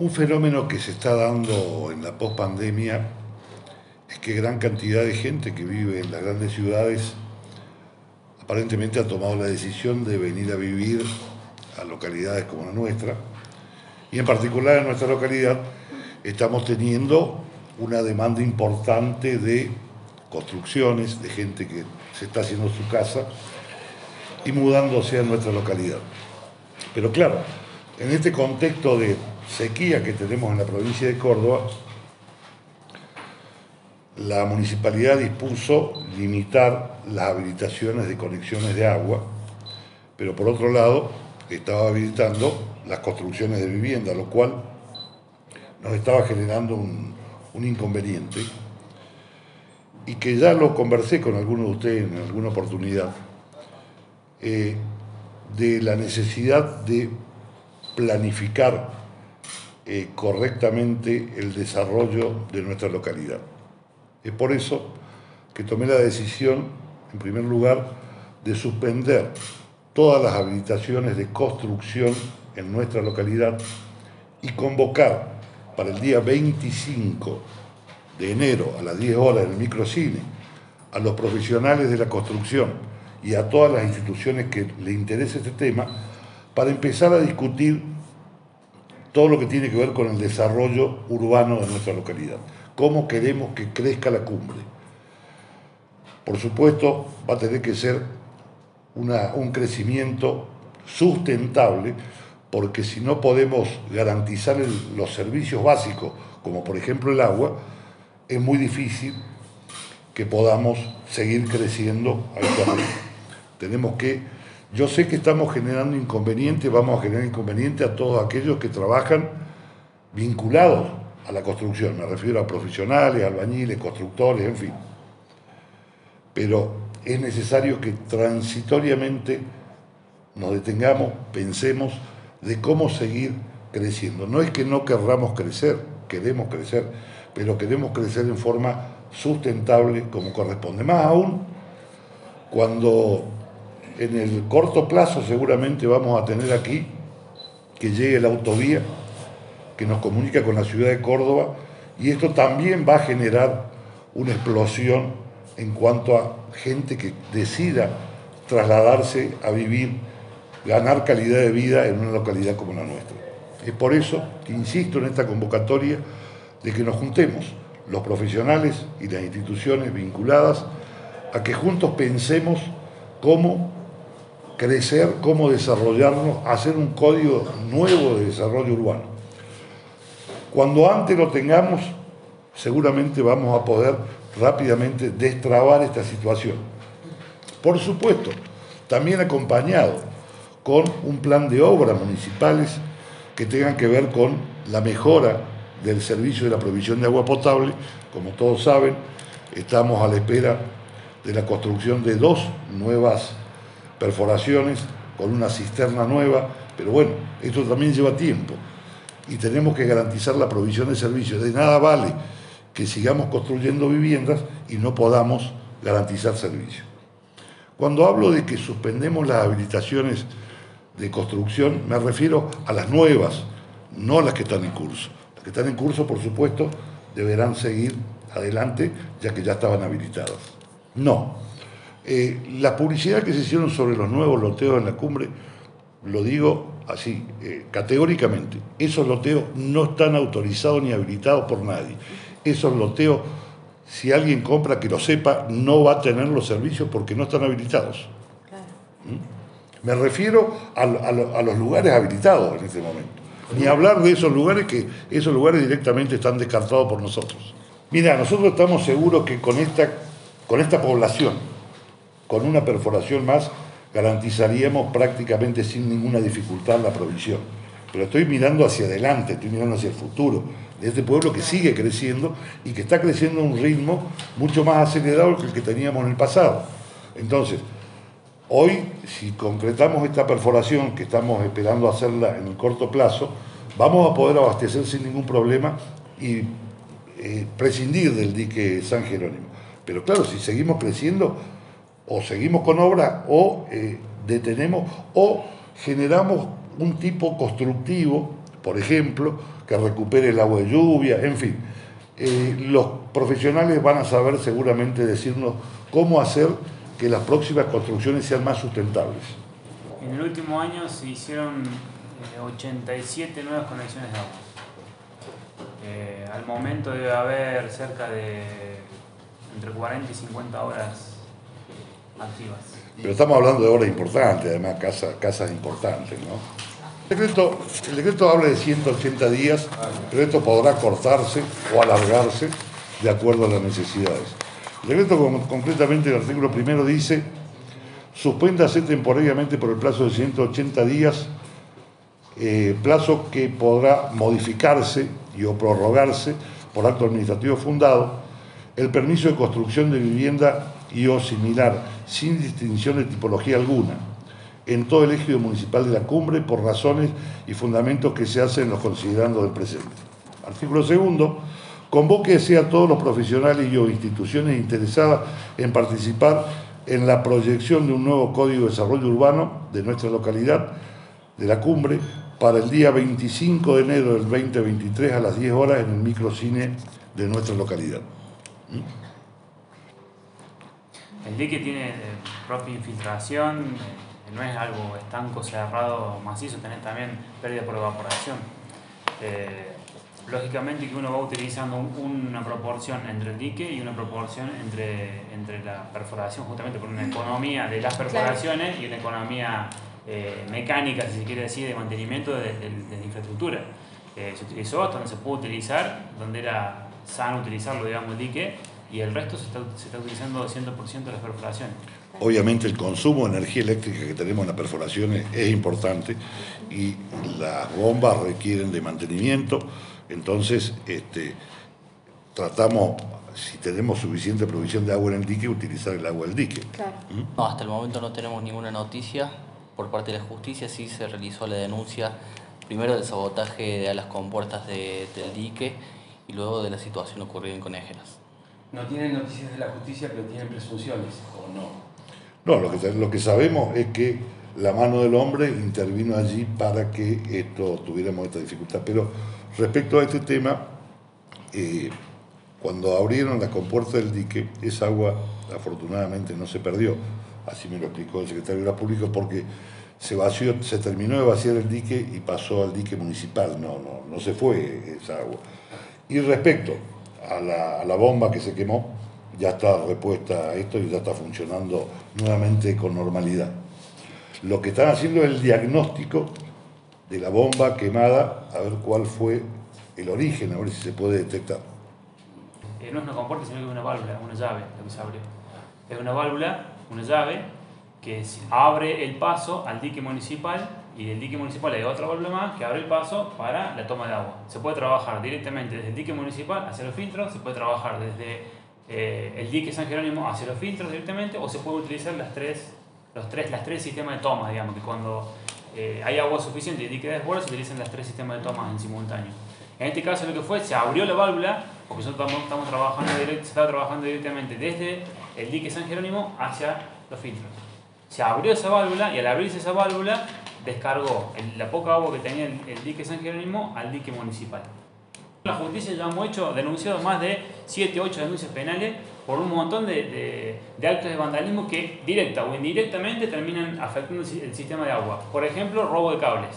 Un fenómeno que se está dando en la pospandemia es que gran cantidad de gente que vive en las grandes ciudades aparentemente ha tomado la decisión de venir a vivir a localidades como la nuestra. Y en particular en nuestra localidad estamos teniendo una demanda importante de construcciones, de gente que se está haciendo su casa y mudándose a nuestra localidad. Pero claro, en este contexto de sequía que tenemos en la provincia de Córdoba, la municipalidad dispuso limitar las habilitaciones de conexiones de agua, pero por otro lado estaba habilitando las construcciones de vivienda, lo cual nos estaba generando un, inconveniente y que ya lo conversé con alguno de ustedes en alguna oportunidad, eh, de la necesidad de planificar eh, correctamente el desarrollo de nuestra localidad. Es por eso que tomé la decisión, en primer lugar, de suspender todas las habilitaciones de construcción en nuestra localidad y convocar para el día 25 de enero a las 10 horas en el microcine a los profesionales de la construcción y a todas las instituciones que le interese este tema para empezar a discutir todo lo que tiene que ver con el desarrollo urbano de nuestra localidad. Cómo queremos que crezca la cumbre. Por supuesto, va a tener que ser un crecimiento sustentable, porque si no podemos garantizar los servicios básicos, como por ejemplo el agua, es muy difícil que podamos seguir creciendo Tenemos que yo sé que estamos generando inconvenientes, vamos a generar inconvenientes a todos aquellos que trabajan vinculados a la construcción. Me refiero a profesionales, albañiles, constructores, en fin. Pero es necesario que transitoriamente nos detengamos, pensemos de cómo seguir creciendo. No es que no querramos crecer, queremos crecer, pero queremos crecer en forma sustentable como corresponde. Más aún cuando en el corto plazo seguramente vamos a tener aquí que llegue la autovía que nos comunica con la ciudad de Córdoba y esto también va a generar una explosión en cuanto a gente que decida trasladarse a vivir, ganar calidad de vida en una localidad como la nuestra. Es por eso que insisto en esta convocatoria de que nos juntemos los profesionales y las instituciones vinculadas a que juntos pensemos cómo crecer, cómo desarrollarnos, hacer un código nuevo de desarrollo urbano. Cuando antes lo tengamos, seguramente vamos a poder rápidamente destrabar esta situación. Por supuesto, también acompañado con un plan de obras municipales que tengan que ver con la mejora del servicio de la provisión de agua potable. Como todos saben, estamos a la espera de la construcción de dos nuevas perforaciones con una cisterna nueva, pero bueno, esto también lleva tiempo y tenemos que garantizar la provisión de servicios. De nada vale que sigamos construyendo viviendas y no podamos garantizar servicios. Cuando hablo de que suspendemos las habilitaciones de construcción, me refiero a las nuevas, no a las que están en curso. Las que están en curso, por supuesto, deberán seguir adelante, ya que ya estaban habilitadas. No, eh, la publicidad que se hicieron sobre los nuevos loteos en la cumbre, lo digo así, eh, categóricamente, esos loteos no están autorizados ni habilitados por nadie. Esos loteos, si alguien compra que lo sepa, no va a tener los servicios porque no están habilitados. ¿Mm? Me refiero a, a los lugares habilitados en este momento. Ni hablar de esos lugares que esos lugares directamente están descartados por nosotros. Mira, nosotros estamos seguros que con esta, con esta población, con una perforación más garantizaríamos prácticamente sin ninguna dificultad la provisión. Pero estoy mirando hacia adelante, estoy mirando hacia el futuro de este pueblo que sigue creciendo y que está creciendo a un ritmo mucho más acelerado que el que teníamos en el pasado. Entonces, hoy, si concretamos esta perforación que estamos esperando hacerla en el corto plazo, vamos a poder abastecer sin ningún problema y eh, prescindir del dique San Jerónimo. Pero claro, si seguimos creciendo, o seguimos con obra o eh, detenemos o generamos un tipo constructivo por ejemplo, que recupere el agua de lluvia, en fin. Eh, los profesionales van a saber seguramente decirnos cómo hacer que las próximas construcciones sean más sustentables. En el último año se hicieron 87 eh, nuevas conexiones de agua. Al momento debe haber cerca de entre 40 y 50 horas Pero estamos hablando de horas importantes, además casas, casas importantes, ¿no? El decreto, el decreto habla de 180 días, pero esto podrá cortarse o alargarse de acuerdo a las necesidades. El decreto concretamente el artículo primero dice, suspéndase temporariamente por el plazo de 180 días, eh, plazo que podrá modificarse y o prorrogarse por acto administrativo fundado, el permiso de construcción de vivienda y o similar, sin distinción de tipología alguna, en todo el ejido municipal de la cumbre por razones y fundamentos que se hacen en los considerando del presente. Artículo segundo, convoque a todos los profesionales y o instituciones interesadas en participar en la proyección de un nuevo Código de Desarrollo Urbano de nuestra localidad, de la cumbre, para el día 25 de enero del 2023 a las 10 horas en el microcine de nuestra localidad. El dique tiene eh, propia infiltración, eh, no es algo estanco, cerrado, macizo, tenés también pérdida por evaporación. Eh, lógicamente que uno va utilizando una proporción entre el dique y una proporción entre, entre la perforación, justamente por una economía de las perforaciones y una economía eh, mecánica, si se quiere decir, de mantenimiento de, la infraestructura. Eh, se utilizó hasta donde se pudo utilizar, donde era sano utilizarlo, digamos, el dique, y el resto se está, se está utilizando 100% de las perforaciones. Obviamente el consumo de energía eléctrica que tenemos en las perforaciones es importante y las bombas requieren de mantenimiento, entonces este, tratamos, si tenemos suficiente provisión de agua en el dique, utilizar el agua del dique. ¿Mm? No, hasta el momento no tenemos ninguna noticia. Por parte de la justicia sí se realizó la denuncia primero del sabotaje de las compuertas del dique y luego de la situación ocurrida en Conejeras. No tienen noticias de la justicia, pero tienen presunciones, ¿o no? No, lo que, lo que sabemos es que la mano del hombre intervino allí para que esto tuviéramos esta dificultad. Pero respecto a este tema, eh, cuando abrieron la compuerta del dique, esa agua afortunadamente no se perdió. Así me lo explicó el secretario de la Pública, porque se vació, se terminó de vaciar el dique y pasó al dique municipal. No, no, no se fue esa agua. Y respecto a la, a la bomba que se quemó, ya está repuesta a esto y ya está funcionando nuevamente con normalidad. Lo que están haciendo es el diagnóstico de la bomba quemada, a ver cuál fue el origen, a ver si se puede detectar. Eh, no es una compuerta, sino que es una válvula, una llave, lo que se abrió. Es una válvula, una llave, que abre el paso al dique municipal y del dique municipal hay válvula más que abre el paso para la toma de agua. Se puede trabajar directamente desde el dique municipal hacia los filtros, se puede trabajar desde eh, el dique San Jerónimo hacia los filtros directamente o se puede utilizar las tres, los tres, las tres sistemas de toma, digamos, que cuando eh, hay agua suficiente y el dique desborda se utilizan las tres sistemas de toma en simultáneo. En este caso lo que fue, se abrió la válvula, porque nosotros estamos, trabajando se estaba trabajando directamente desde el dique San Jerónimo hacia los filtros. Se abrió esa válvula y al abrirse esa válvula descargó la poca agua que tenía el, el dique San Jerónimo al dique municipal. La justicia ya hemos hecho, denunciado más de 7, 8 denuncias penales por un montón de, actos de vandalismo que directa o indirectamente terminan afectando el sistema de agua. Por ejemplo, robo de cables.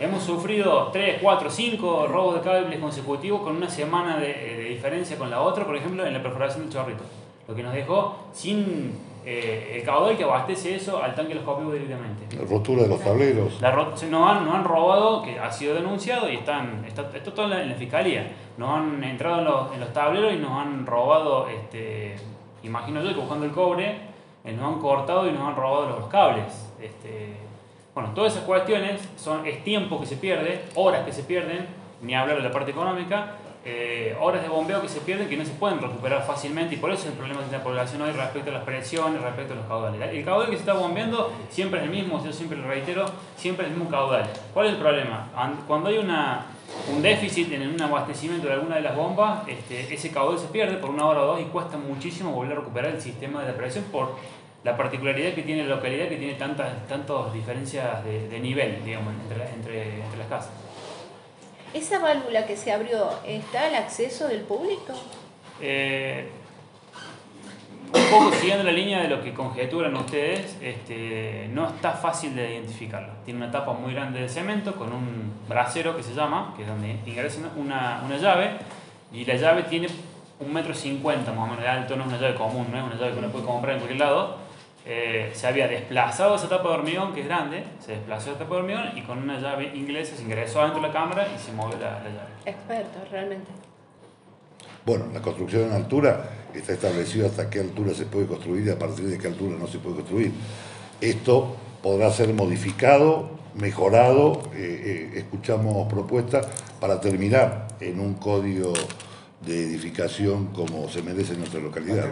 Hemos sufrido 3, 4, 5 robos de cables consecutivos con una semana de, de diferencia con la otra, por ejemplo, en la perforación del chorrito. Lo que nos dejó sin eh, el caudal que abastece eso al tanque de los copios directamente. La rotura de los tableros. La nos, han, han robado, que ha sido denunciado y están, está, esto todo en la, fiscalía. Nos han entrado en los, en los, tableros y nos han robado, este, imagino yo que buscando el cobre, eh, nos han cortado y nos han robado los, cables. Este, bueno, todas esas cuestiones son, es tiempo que se pierde, horas que se pierden, ni hablar de la parte económica, eh, horas de bombeo que se pierden que no se pueden recuperar fácilmente y por eso es el problema de la población hoy respecto a las presiones, respecto a los caudales. El caudal que se está bombeando siempre es el mismo, yo siempre lo reitero, siempre es el mismo caudal. ¿Cuál es el problema? Cuando hay una, un déficit en un abastecimiento de alguna de las bombas, este, ese caudal se pierde por una hora o dos y cuesta muchísimo volver a recuperar el sistema de la presión por la particularidad que tiene la localidad que tiene tantas, tantas diferencias de, nivel, digamos, entre, entre, entre las casas. ¿Esa válvula que se abrió está al acceso del público? Eh, un poco siguiendo la línea de lo que conjeturan ustedes, este, no está fácil de identificarlo. Tiene una tapa muy grande de cemento con un brasero que se llama, que es donde ingresa una, una llave, y la llave tiene un metro cincuenta más o menos de alto, no es una llave común, no es una llave que uno puede comprar en cualquier lado. Eh, se había desplazado esa tapa de hormigón, que es grande, se desplazó esa tapa de hormigón y con una llave inglesa se ingresó dentro de la cámara y se movió la, la llave. Experto, realmente. Bueno, la construcción en altura está establecido hasta qué altura se puede construir y a partir de qué altura no se puede construir. Esto podrá ser modificado, mejorado, eh, eh, escuchamos propuestas para terminar en un código de edificación como se merece en nuestra localidad.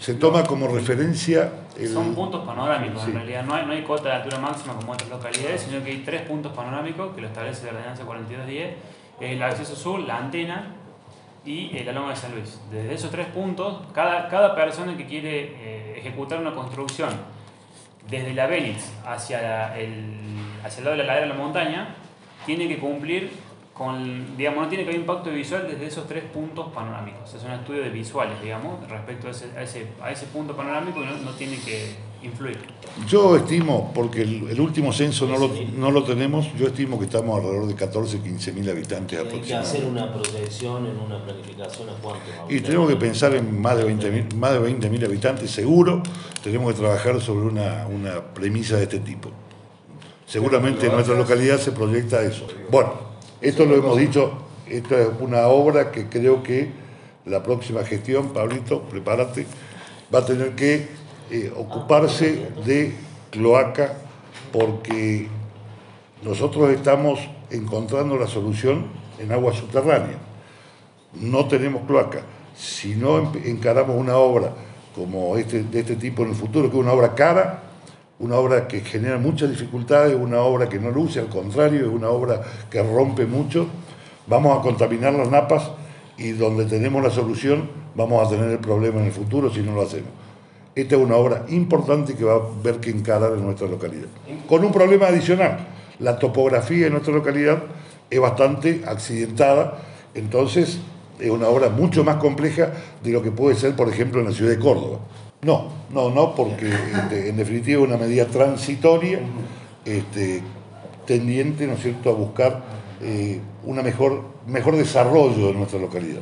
Se toma como referencia... El... Son puntos panorámicos, en realidad no hay, no hay cota de altura máxima como en otras localidades, sino que hay tres puntos panorámicos que lo establece la ordenanza 4210, el acceso sur, la antena y la Loma de San Luis. Desde esos tres puntos, cada, cada persona que quiere eh, ejecutar una construcción desde la Benitz hacia, el, hacia el lado de la ladera de la montaña, tiene que cumplir con, digamos, no tiene que haber impacto visual desde esos tres puntos panorámicos. Es un estudio de visuales, digamos, respecto a ese, a ese, a ese punto panorámico y no, no, tiene que influir. Yo estimo, porque el, el último censo no lo, no lo, tenemos, yo estimo que estamos alrededor de 14, 15 mil habitantes Hay que hacer una proyección en una planificación a cuánto. Y tenemos que pensar en más de 20 mil, más de 20 mil habitantes, seguro. Tenemos que trabajar sobre una, una premisa de este tipo. Seguramente en nuestra localidad se proyecta eso. Bueno. Esto lo hemos dicho, esto es una obra que creo que la próxima gestión, Pablito, prepárate, va a tener que eh, ocuparse de cloaca porque nosotros estamos encontrando la solución en agua subterránea. No tenemos cloaca. Si no encaramos una obra como este, de este tipo en el futuro, que es una obra cara, una obra que genera muchas dificultades, una obra que no luce, al contrario, es una obra que rompe mucho. Vamos a contaminar las napas y donde tenemos la solución vamos a tener el problema en el futuro si no lo hacemos. Esta es una obra importante que va a haber que encarar en nuestra localidad. Con un problema adicional, la topografía de nuestra localidad es bastante accidentada, entonces es una obra mucho más compleja de lo que puede ser, por ejemplo, en la ciudad de Córdoba. No, no, no, porque este, en definitiva es una medida transitoria este, tendiente, ¿no es cierto?, a buscar eh, un mejor, mejor desarrollo de nuestra localidad.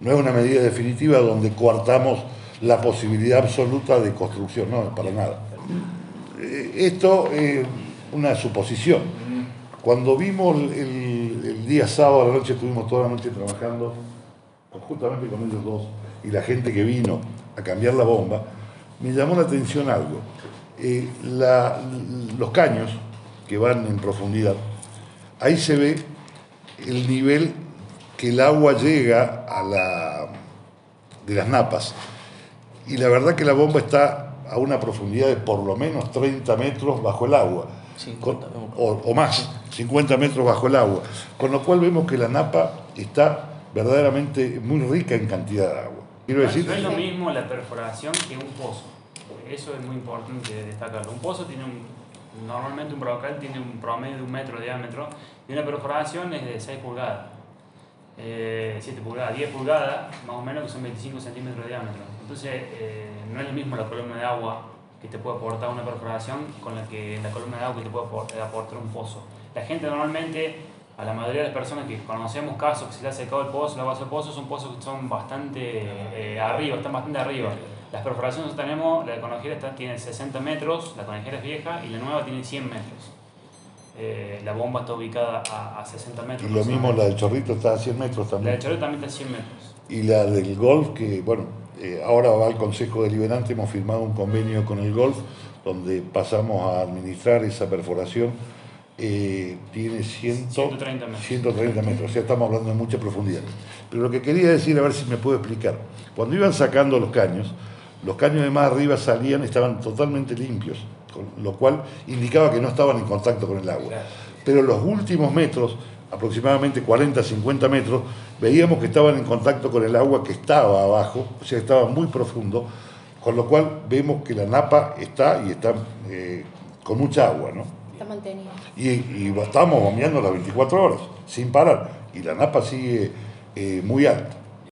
No es una medida definitiva donde coartamos la posibilidad absoluta de construcción, no, para nada. Eh, esto es una suposición. Cuando vimos el, el, día sábado a la noche, estuvimos toda la noche trabajando conjuntamente con ellos dos y la gente que vino a cambiar la bomba, me llamó la atención algo. Eh, la, los caños que van en profundidad, ahí se ve el nivel que el agua llega a la, de las napas. Y la verdad que la bomba está a una profundidad de por lo menos 30 metros bajo el agua. 50, o, o, más, 50 metros bajo el agua. Con lo cual vemos que la napa está verdaderamente muy rica en cantidad de agua. Quiero decir, no es lo mismo la perforación que un pozo. Eso es muy importante destacarlo. Un pozo tiene un, normalmente un brocal tiene un promedio de un metro de diámetro y una perforación es de 6 pulgadas. Eh, 7 pulgadas, 10 pulgadas, más o menos que son 25 centímetros de diámetro. Entonces, eh, no es lo mismo la columna de agua que te puede aportar una perforación con la que la columna de agua que te puede aportar un pozo. La gente normalmente a la mayoría de las personas que conocemos casos que se le ha secado el pozo, la base del pozo, son pozos que son bastante eh, arriba, están bastante arriba. Las perforaciones que tenemos, la de Conejera está, tiene 60 metros, la Conejera es vieja y la nueva tiene 100 metros. Eh, la bomba está ubicada a, a 60 metros. Y lo mismo la del Chorrito está a 100 metros también. La del Chorrito también está a 100 metros. Y la del Golf, que bueno, eh, ahora va al Consejo Deliberante, hemos firmado un convenio con el Golf donde pasamos a administrar esa perforación eh, tiene 130 metros. 130 metros, o sea, estamos hablando de mucha profundidad. Pero lo que quería decir, a ver si me puedo explicar, cuando iban sacando los caños, los caños de más arriba salían, estaban totalmente limpios, lo cual indicaba que no estaban en contacto con el agua. Pero los últimos metros, aproximadamente 40, 50 metros, veíamos que estaban en contacto con el agua que estaba abajo, o sea, estaba muy profundo, con lo cual vemos que la napa está y está eh, con mucha agua, ¿no? Y, y estamos bombeando las 24 horas, sin parar. Y la napa sigue eh, muy alta.